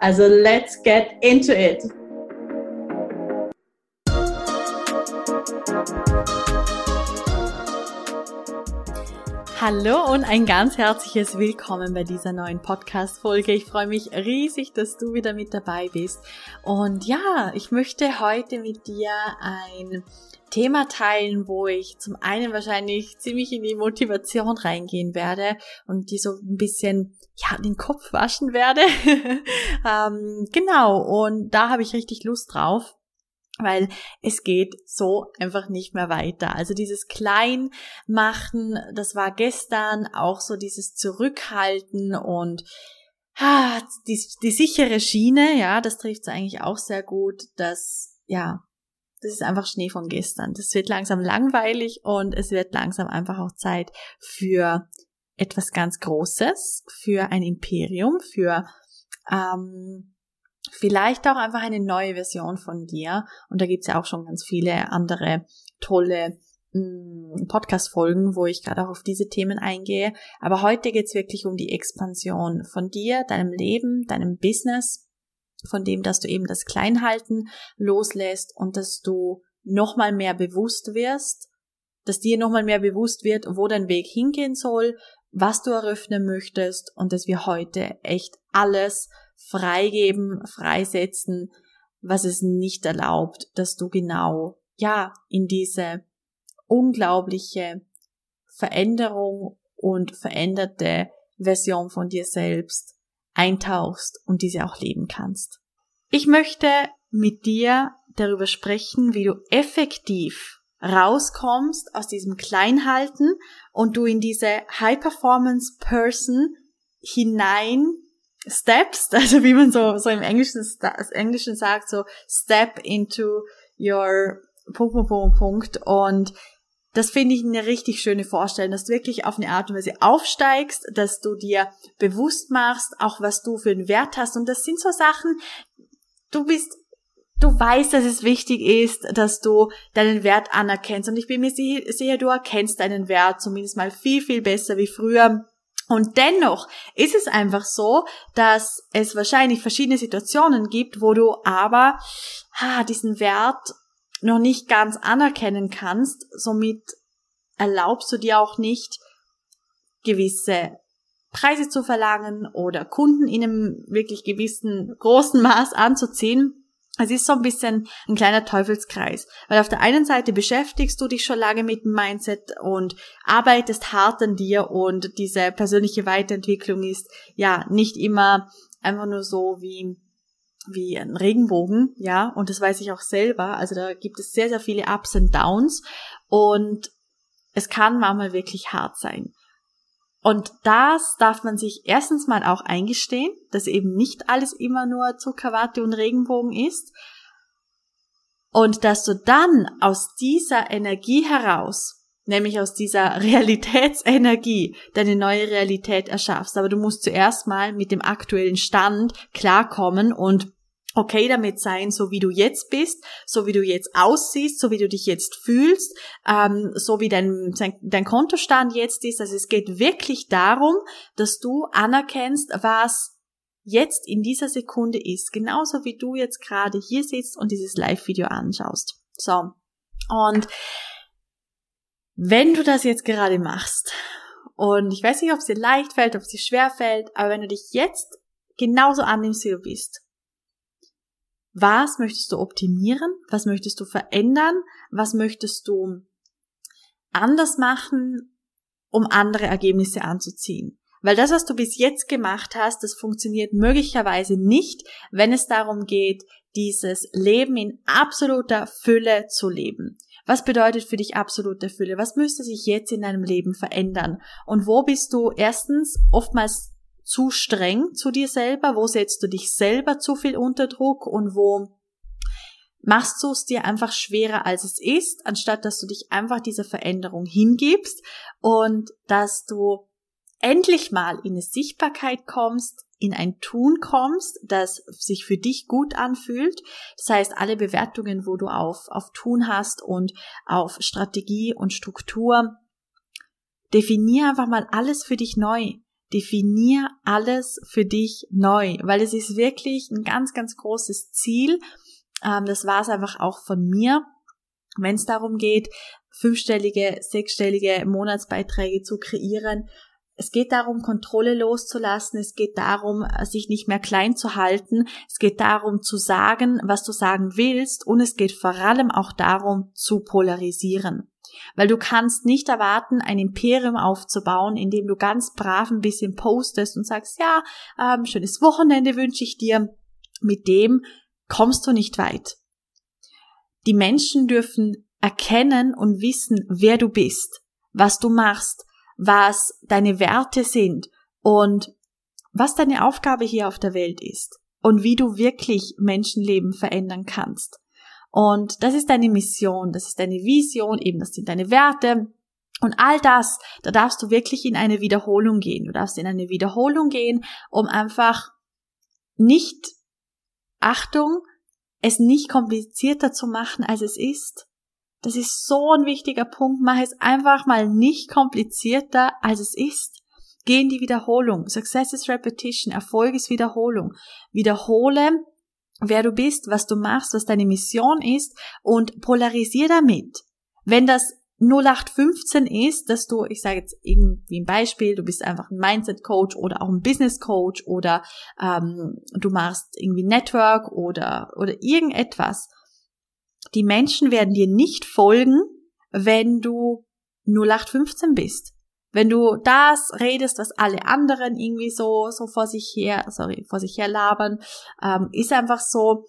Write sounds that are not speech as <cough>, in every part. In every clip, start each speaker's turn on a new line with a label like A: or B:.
A: Also let's get into it. Hallo und ein ganz herzliches Willkommen bei dieser neuen Podcast-Folge. Ich freue mich riesig, dass du wieder mit dabei bist. Und ja, ich möchte heute mit dir ein Thema teilen, wo ich zum einen wahrscheinlich ziemlich in die Motivation reingehen werde und die so ein bisschen ja den Kopf waschen werde. <laughs> ähm, genau, und da habe ich richtig Lust drauf weil es geht so einfach nicht mehr weiter. Also dieses Kleinmachen, das war gestern auch so dieses Zurückhalten und ah, die, die sichere Schiene, ja, das trifft es eigentlich auch sehr gut, dass, ja, das ist einfach Schnee von gestern. Das wird langsam langweilig und es wird langsam einfach auch Zeit für etwas ganz Großes, für ein Imperium, für ähm, Vielleicht auch einfach eine neue Version von dir. Und da gibt's ja auch schon ganz viele andere tolle mm, Podcast-Folgen, wo ich gerade auch auf diese Themen eingehe. Aber heute geht's wirklich um die Expansion von dir, deinem Leben, deinem Business, von dem, dass du eben das Kleinhalten loslässt und dass du nochmal mehr bewusst wirst, dass dir nochmal mehr bewusst wird, wo dein Weg hingehen soll, was du eröffnen möchtest und dass wir heute echt alles freigeben, freisetzen, was es nicht erlaubt, dass du genau, ja, in diese unglaubliche Veränderung und veränderte Version von dir selbst eintauchst und diese auch leben kannst. Ich möchte mit dir darüber sprechen, wie du effektiv rauskommst aus diesem Kleinhalten und du in diese High Performance Person hinein Steps, <laughs> also wie man so, so im Englischen, Englischen sagt, so Step into your Punkt, Punkt, Punkt, Punkt. Und das finde ich eine richtig schöne Vorstellung, dass du wirklich auf eine Art und Weise aufsteigst, dass du dir bewusst machst, auch was du für einen Wert hast. Und das sind so Sachen, du bist, du weißt, dass es wichtig ist, dass du deinen Wert anerkennst. Und ich bin mir sicher, du erkennst deinen Wert zumindest mal viel, viel besser wie früher und dennoch ist es einfach so, dass es wahrscheinlich verschiedene Situationen gibt, wo du aber ah, diesen Wert noch nicht ganz anerkennen kannst. Somit erlaubst du dir auch nicht gewisse Preise zu verlangen oder Kunden in einem wirklich gewissen großen Maß anzuziehen, es ist so ein bisschen ein kleiner Teufelskreis, weil auf der einen Seite beschäftigst du dich schon lange mit dem Mindset und arbeitest hart an dir und diese persönliche Weiterentwicklung ist ja nicht immer einfach nur so wie wie ein Regenbogen, ja, und das weiß ich auch selber, also da gibt es sehr, sehr viele Ups und Downs und es kann manchmal wirklich hart sein. Und das darf man sich erstens mal auch eingestehen, dass eben nicht alles immer nur Zuckerwatte und Regenbogen ist. Und dass du dann aus dieser Energie heraus, nämlich aus dieser <laughs> Realitätsenergie, deine neue Realität erschaffst. Aber du musst zuerst mal mit dem aktuellen Stand klarkommen und okay damit sein, so wie du jetzt bist, so wie du jetzt aussiehst, so wie du dich jetzt fühlst, ähm, so wie dein, dein Kontostand jetzt ist. Also es geht wirklich darum, dass du anerkennst, was jetzt in dieser Sekunde ist. Genauso wie du jetzt gerade hier sitzt und dieses Live-Video anschaust. So. Und wenn du das jetzt gerade machst, und ich weiß nicht, ob es dir leicht fällt, ob es dir schwer fällt, aber wenn du dich jetzt genauso annimmst, wie du bist, was möchtest du optimieren? Was möchtest du verändern? Was möchtest du anders machen, um andere Ergebnisse anzuziehen? Weil das, was du bis jetzt gemacht hast, das funktioniert möglicherweise nicht, wenn es darum geht, dieses Leben in absoluter Fülle zu leben. Was bedeutet für dich absolute Fülle? Was müsste sich jetzt in deinem Leben verändern? Und wo bist du erstens oftmals zu streng zu dir selber? Wo setzt du dich selber zu viel unter Druck und wo machst du es dir einfach schwerer, als es ist, anstatt dass du dich einfach dieser Veränderung hingibst und dass du endlich mal in eine Sichtbarkeit kommst, in ein Tun kommst, das sich für dich gut anfühlt. Das heißt, alle Bewertungen, wo du auf, auf Tun hast und auf Strategie und Struktur, definier einfach mal alles für dich neu. Definier alles für dich neu, weil es ist wirklich ein ganz, ganz großes Ziel. Ähm, das war es einfach auch von mir, wenn es darum geht, fünfstellige, sechsstellige Monatsbeiträge zu kreieren. Es geht darum, Kontrolle loszulassen. Es geht darum, sich nicht mehr klein zu halten. Es geht darum, zu sagen, was du sagen willst. Und es geht vor allem auch darum, zu polarisieren. Weil du kannst nicht erwarten, ein Imperium aufzubauen, indem du ganz brav ein bisschen postest und sagst, ja, ähm, schönes Wochenende wünsche ich dir. Mit dem kommst du nicht weit. Die Menschen dürfen erkennen und wissen, wer du bist, was du machst, was deine Werte sind und was deine Aufgabe hier auf der Welt ist und wie du wirklich Menschenleben verändern kannst. Und das ist deine Mission, das ist deine Vision, eben das sind deine Werte. Und all das, da darfst du wirklich in eine Wiederholung gehen. Du darfst in eine Wiederholung gehen, um einfach nicht, Achtung, es nicht komplizierter zu machen, als es ist. Das ist so ein wichtiger Punkt. Mach es einfach mal nicht komplizierter, als es ist. Geh in die Wiederholung. Success is Repetition. Erfolg ist Wiederholung. Wiederhole wer du bist, was du machst, was deine Mission ist und polarisier damit. Wenn das 0815 ist, dass du, ich sage jetzt irgendwie ein Beispiel, du bist einfach ein Mindset-Coach oder auch ein Business-Coach oder ähm, du machst irgendwie Network oder, oder irgendetwas. Die Menschen werden dir nicht folgen, wenn du 0815 bist. Wenn du das redest, was alle anderen irgendwie so, so vor sich her, sorry, vor sich her labern, ähm, ist einfach so,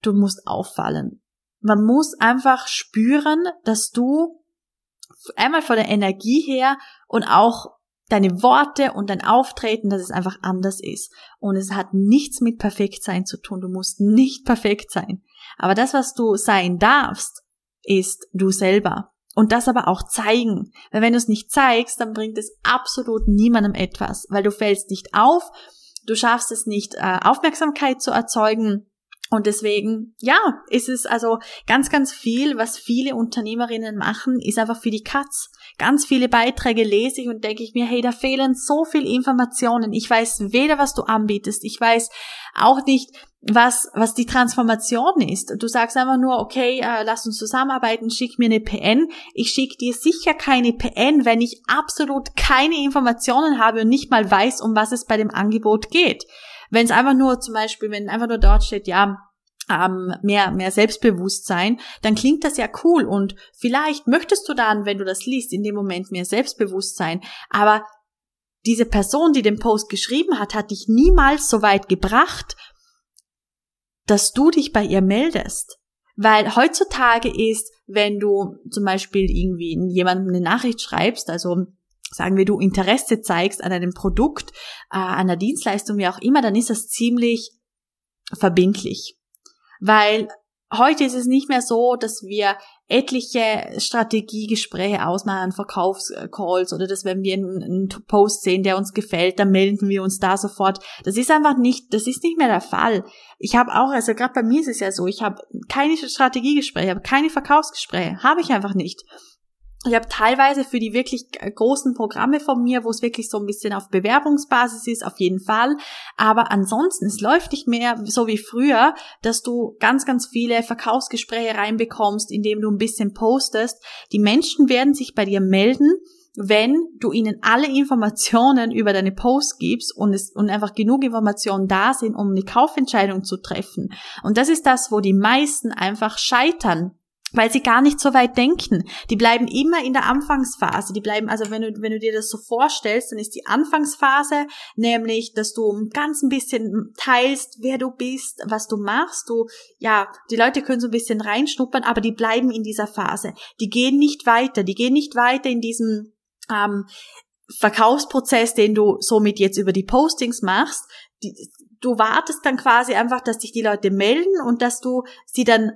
A: du musst auffallen. Man muss einfach spüren, dass du einmal von der Energie her und auch deine Worte und dein Auftreten, dass es einfach anders ist. Und es hat nichts mit Perfektsein zu tun. Du musst nicht perfekt sein. Aber das, was du sein darfst, ist du selber und das aber auch zeigen. Weil wenn du es nicht zeigst, dann bringt es absolut niemandem etwas, weil du fällst nicht auf, du schaffst es nicht, äh, Aufmerksamkeit zu erzeugen und deswegen, ja, ist es also ganz, ganz viel, was viele Unternehmerinnen machen, ist einfach für die Katz. Ganz viele Beiträge lese ich und denke ich mir, hey, da fehlen so viele Informationen. Ich weiß weder, was du anbietest. Ich weiß auch nicht, was, was die Transformation ist. Du sagst einfach nur, okay, äh, lass uns zusammenarbeiten, schick mir eine PN. Ich schicke dir sicher keine PN, wenn ich absolut keine Informationen habe und nicht mal weiß, um was es bei dem Angebot geht. Wenn es einfach nur zum Beispiel, wenn einfach nur dort steht, ja, ähm, mehr, mehr Selbstbewusstsein, dann klingt das ja cool und vielleicht möchtest du dann, wenn du das liest, in dem Moment mehr Selbstbewusstsein, aber diese Person, die den Post geschrieben hat, hat dich niemals so weit gebracht, dass du dich bei ihr meldest. Weil heutzutage ist, wenn du zum Beispiel irgendwie jemandem eine Nachricht schreibst, also sagen wir, du Interesse zeigst an einem Produkt, äh, an einer Dienstleistung, wie auch immer, dann ist das ziemlich verbindlich. Weil heute ist es nicht mehr so, dass wir etliche Strategiegespräche ausmachen, Verkaufscalls oder dass wenn wir einen, Post sehen, der uns gefällt, dann melden wir uns da sofort. Das ist einfach nicht, das ist nicht mehr der Fall. Ich habe auch, also gerade bei mir ist es ja so, ich habe keine Strategiegespräche, habe keine Verkaufsgespräche, habe ich einfach nicht. Ich habe teilweise für die wirklich großen Programme von mir, wo es wirklich so ein bisschen auf Bewerbungsbasis ist, auf jeden Fall. Aber ansonsten, es läuft nicht mehr so wie früher, dass du ganz, ganz viele Verkaufsgespräche reinbekommst, indem du ein bisschen postest. Die Menschen werden sich bei dir melden, wenn du ihnen alle Informationen über deine Posts gibst und es und einfach genug Informationen da sind, um eine Kaufentscheidung zu treffen. Und das ist das, wo die meisten einfach scheitern weil sie gar nicht so weit denken. Die bleiben immer in der Anfangsphase. Die bleiben, also wenn du, wenn du dir das so vorstellst, dann ist die Anfangsphase nämlich, dass du ganz ein bisschen teilst, wer du bist, was du machst. Du, ja, die Leute können so ein bisschen reinschnuppern, aber die bleiben in dieser Phase. Die gehen nicht weiter. Die gehen nicht weiter in diesem, ähm, Verkaufsprozess, den du somit jetzt über die Postings machst, die, du wartest dann quasi einfach, dass dich die Leute melden und dass du sie dann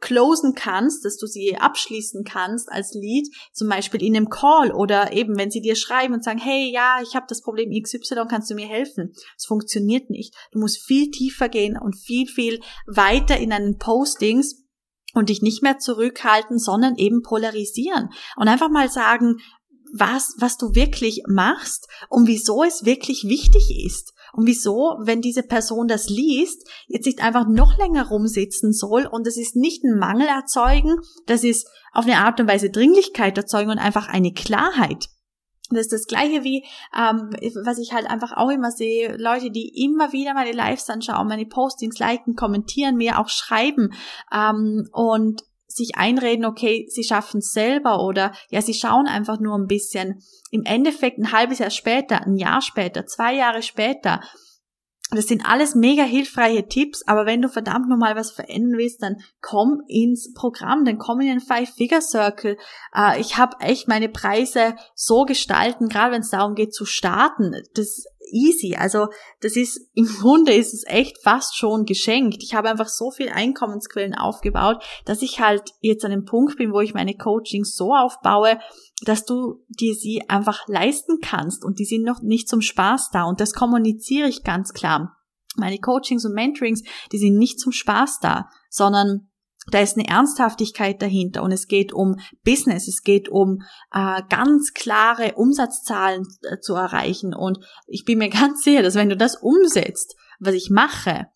A: closen kannst, dass du sie abschließen kannst als Lead, zum Beispiel in einem Call oder eben, wenn sie dir schreiben und sagen, hey, ja, ich habe das Problem XY, kannst du mir helfen? Es funktioniert nicht. Du musst viel tiefer gehen und viel, viel weiter in deinen Postings und dich nicht mehr zurückhalten, sondern eben polarisieren und einfach mal sagen, was, was du wirklich machst und wieso es wirklich wichtig ist. Und wieso, wenn diese Person das liest, jetzt nicht einfach noch länger rumsitzen soll und es ist nicht ein Mangel erzeugen, das ist auf eine Art und Weise Dringlichkeit erzeugen und einfach eine Klarheit. Das ist das Gleiche wie, ähm, was ich halt einfach auch immer sehe, Leute, die immer wieder meine Lives anschauen, meine Postings liken, kommentieren, mir auch schreiben ähm, und sich einreden, okay, sie schaffen es selber oder ja, sie schauen einfach nur ein bisschen. Im Endeffekt ein halbes Jahr später, ein Jahr später, zwei Jahre später, das sind alles mega hilfreiche Tipps, aber wenn du verdammt nochmal was verändern willst, dann komm ins Programm, dann komm in den Five-Figure-Circle. Äh, ich habe echt meine Preise so gestalten, gerade wenn es darum geht zu starten. Das easy. Also das ist <laughs> im Grunde ist es echt fast schon geschenkt. Ich habe einfach so viel Einkommensquellen aufgebaut, dass ich halt jetzt an dem Punkt bin, wo ich meine Coachings so aufbaue, dass du dir sie einfach leisten kannst und die sind noch nicht zum Spaß da und das kommuniziere ich ganz klar. Meine Coachings und Mentorings, die sind nicht zum Spaß da, sondern da ist eine Ernsthaftigkeit dahinter und es geht um Business, es geht um äh, ganz klare Umsatzzahlen äh, zu erreichen. Und ich bin mir <laughs> ganz sicher, dass wenn du das umsetzt, was ich mache,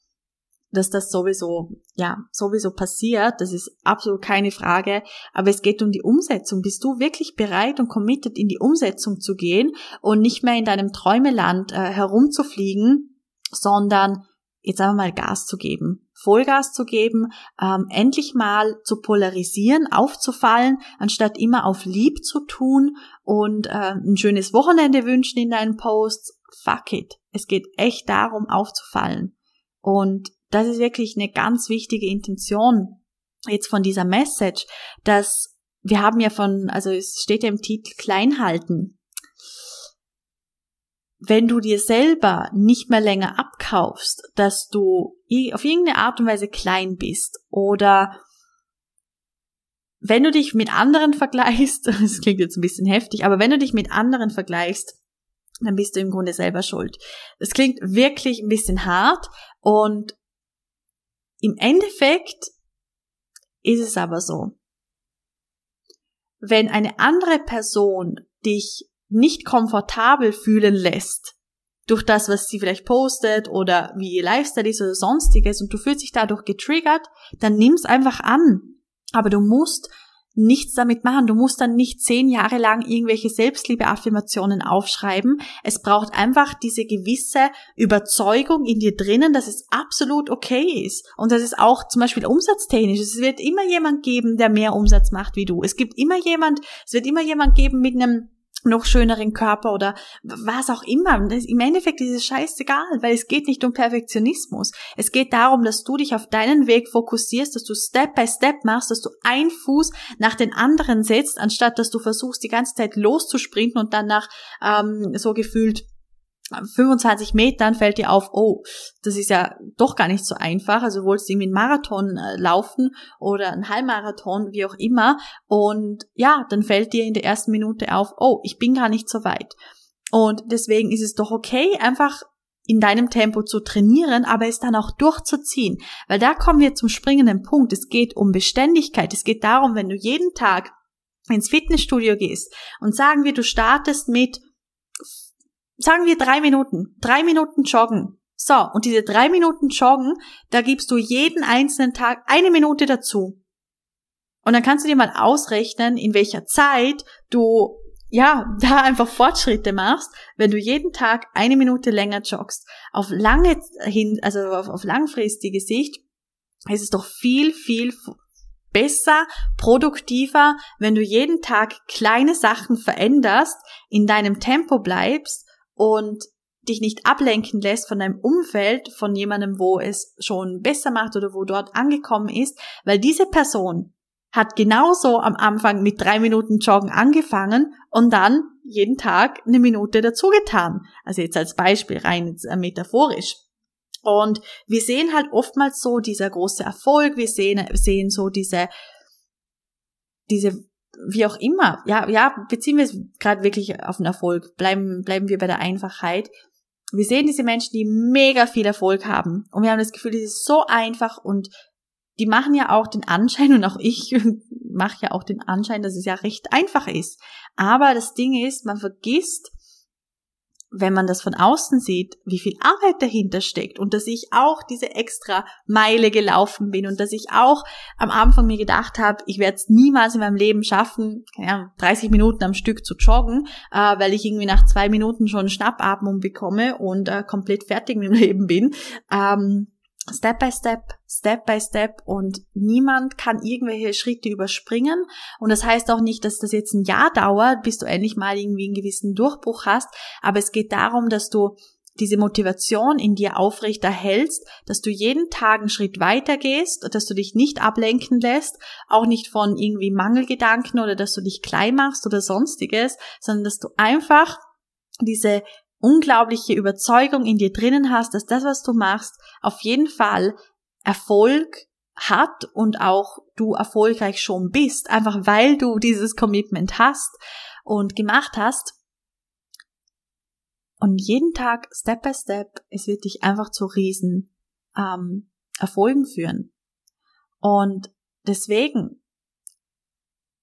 A: dass das sowieso, ja, sowieso passiert, das ist absolut keine Frage, aber es geht um die Umsetzung. Bist du wirklich bereit und committed in die Umsetzung zu gehen und nicht mehr in deinem Träumeland äh, herumzufliegen, sondern jetzt einfach mal Gas zu geben, Vollgas zu geben, ähm, endlich mal zu polarisieren, aufzufallen, anstatt immer auf lieb zu tun und äh, ein schönes Wochenende wünschen in deinen Posts. Fuck it. Es geht echt darum, aufzufallen. Und das ist wirklich eine ganz wichtige Intention jetzt von dieser Message, dass wir haben ja von, also es steht ja im Titel klein halten wenn du dir selber nicht mehr länger abkaufst, dass du auf irgendeine Art und Weise klein bist oder wenn du dich mit anderen vergleichst, <laughs> das klingt jetzt ein bisschen heftig, aber wenn du dich mit anderen vergleichst, dann bist du im Grunde selber schuld. Das klingt wirklich ein bisschen hart und im Endeffekt ist es aber so. Wenn eine andere Person dich nicht komfortabel fühlen lässt durch das, was sie vielleicht postet oder wie ihr Lifestyle ist oder sonstiges und du fühlst dich dadurch getriggert, dann nimm's einfach an. Aber du musst nichts damit machen. Du musst dann nicht zehn Jahre lang irgendwelche Selbstliebe-Affirmationen aufschreiben. Es braucht einfach diese gewisse Überzeugung in dir drinnen, dass es absolut okay ist. Und das ist auch zum Beispiel umsatztechnisch. Es wird immer jemand geben, der mehr Umsatz macht wie du. Es gibt immer jemand, es wird immer jemand geben mit einem noch schöneren Körper oder was auch immer. Im Endeffekt ist es scheißegal, weil es geht nicht um Perfektionismus. Es geht darum, dass du dich auf deinen Weg fokussierst, dass du Step by Step machst, dass du ein Fuß nach den anderen setzt, anstatt dass du versuchst, die ganze Zeit loszusprinten und dann nach ähm, so gefühlt 25 Metern fällt dir auf, oh, das ist ja doch gar nicht so einfach. Also du wolltest irgendwie einen Marathon äh, laufen oder einen Halbmarathon, wie auch immer. Und ja, dann fällt dir in der ersten Minute auf, oh, ich bin gar nicht so weit. Und deswegen ist es doch okay, einfach in deinem Tempo zu trainieren, aber es dann auch durchzuziehen. Weil da kommen wir zum springenden Punkt. Es geht um Beständigkeit. Es geht darum, wenn du jeden Tag ins Fitnessstudio gehst und sagen wir, du startest mit sagen wir drei Minuten, drei Minuten joggen. So, und diese drei Minuten joggen, da gibst du jeden einzelnen Tag eine Minute dazu. Und dann kannst du dir mal ausrechnen, in welcher Zeit du ja, <laughs> da einfach Fortschritte machst, wenn du jeden Tag eine Minute länger joggst. Auf lange hin, also auf, auf langfristige Sicht ist es doch viel, viel besser, produktiver, wenn du jeden Tag kleine Sachen veränderst, in deinem Tempo bleibst und dich nicht ablenken lässt von deinem Umfeld, von jemandem, wo es schon besser macht oder wo dort angekommen ist, weil diese Person hat genauso am Anfang mit drei Minuten Joggen angefangen und dann jeden Tag eine Minute dazu getan. Also jetzt als Beispiel rein äh, metaphorisch. Und wir sehen halt oftmals so dieser große Erfolg, wir sehen, sehen so diese, diese, wie auch immer, ja, ja, beziehen wir es gerade wirklich auf den Erfolg, bleiben, bleiben wir bei der Einfachheit. Wir sehen diese Menschen, die mega viel Erfolg haben. Und wir haben das Gefühl, das ist so einfach und die machen ja auch den Anschein <laughs> und auch ich mache ja auch den Anschein, dass es ja recht einfach ist. Aber das Ding ist, man vergisst, wenn man das von außen sieht, wie viel Arbeit dahinter steckt und dass ich auch diese extra Meile gelaufen bin und dass ich auch am Anfang mir gedacht habe, ich werde es niemals in meinem Leben schaffen, ja, 30 Minuten am Stück zu joggen, äh, weil ich irgendwie nach zwei Minuten schon Schnappatmung bekomme und äh, komplett fertig mit dem Leben bin. Ähm, Step by Step, Step by Step und niemand kann irgendwelche Schritte überspringen. Und das heißt auch nicht, dass das jetzt ein Jahr dauert, bis du endlich mal irgendwie einen gewissen Durchbruch hast. Aber es geht darum, dass du diese Motivation in dir aufrecht erhältst, dass du jeden Tag einen Schritt weiter gehst, dass du dich nicht ablenken lässt, auch nicht von irgendwie Mangelgedanken oder dass du dich klein machst oder sonstiges, sondern dass du einfach diese unglaubliche Überzeugung in dir drinnen hast, dass das, was du machst, auf jeden Fall Erfolg hat und auch du erfolgreich schon bist, einfach weil du dieses Commitment hast und gemacht hast. Und jeden Tag, Step by Step, es wird dich einfach zu riesen ähm, Erfolgen führen. Und deswegen,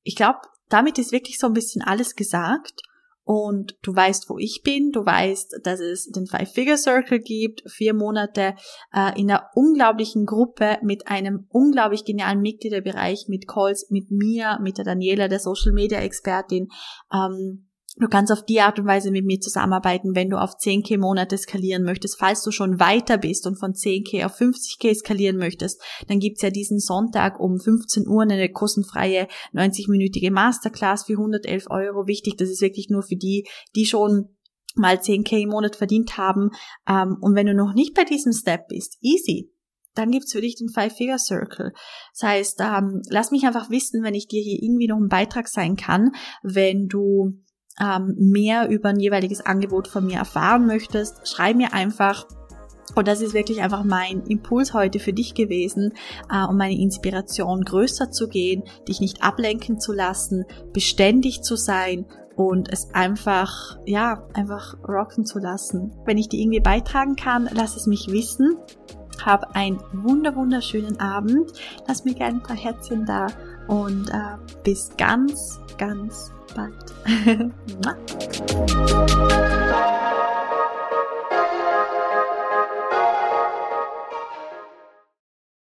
A: ich glaube, damit ist wirklich so ein bisschen alles gesagt und du weißt, wo ich bin, du weißt, dass es den Five-Figure-Circle gibt, vier Monate äh, in einer unglaublichen Gruppe mit einem unglaublich genialen Mitgliederbereich, mit Calls, mit mir, mit der Daniela, der Social-Media-Expertin, ähm, Du kannst auf die Art und Weise mit mir zusammenarbeiten, wenn du auf 10k Monate skalieren möchtest. Falls du schon weiter bist und von 10k auf 50k skalieren möchtest, dann gibt's ja diesen Sonntag um 15 Uhr eine kostenfreie 90-minütige Masterclass für 111 Euro. Wichtig, das ist wirklich nur für die, die schon mal 10k im Monat verdient haben. Ähm, und wenn du noch nicht bei diesem Step bist, easy dann gibt's für dich den Five-Figure-Circle. Das heißt, ähm, lass mich einfach wissen, wenn ich dir hier irgendwie noch ein Beitrag sein kann, wenn du ähm, mehr über ein jeweiliges Angebot von mir erfahren möchtest, schreib mir einfach. Und das ist wirklich einfach mein Impuls heute für dich gewesen, äh, um meine Inspiration größer zu gehen, dich nicht ablenken zu lassen, beständig zu sein und es einfach, ja, einfach rocken zu lassen. Wenn ich dir irgendwie beitragen kann, lass es mich wissen. Hab einen wunder wunderschönen Abend. Lass mir gerne ein paar Herzchen da und äh, bis ganz, ganz bald. <laughs>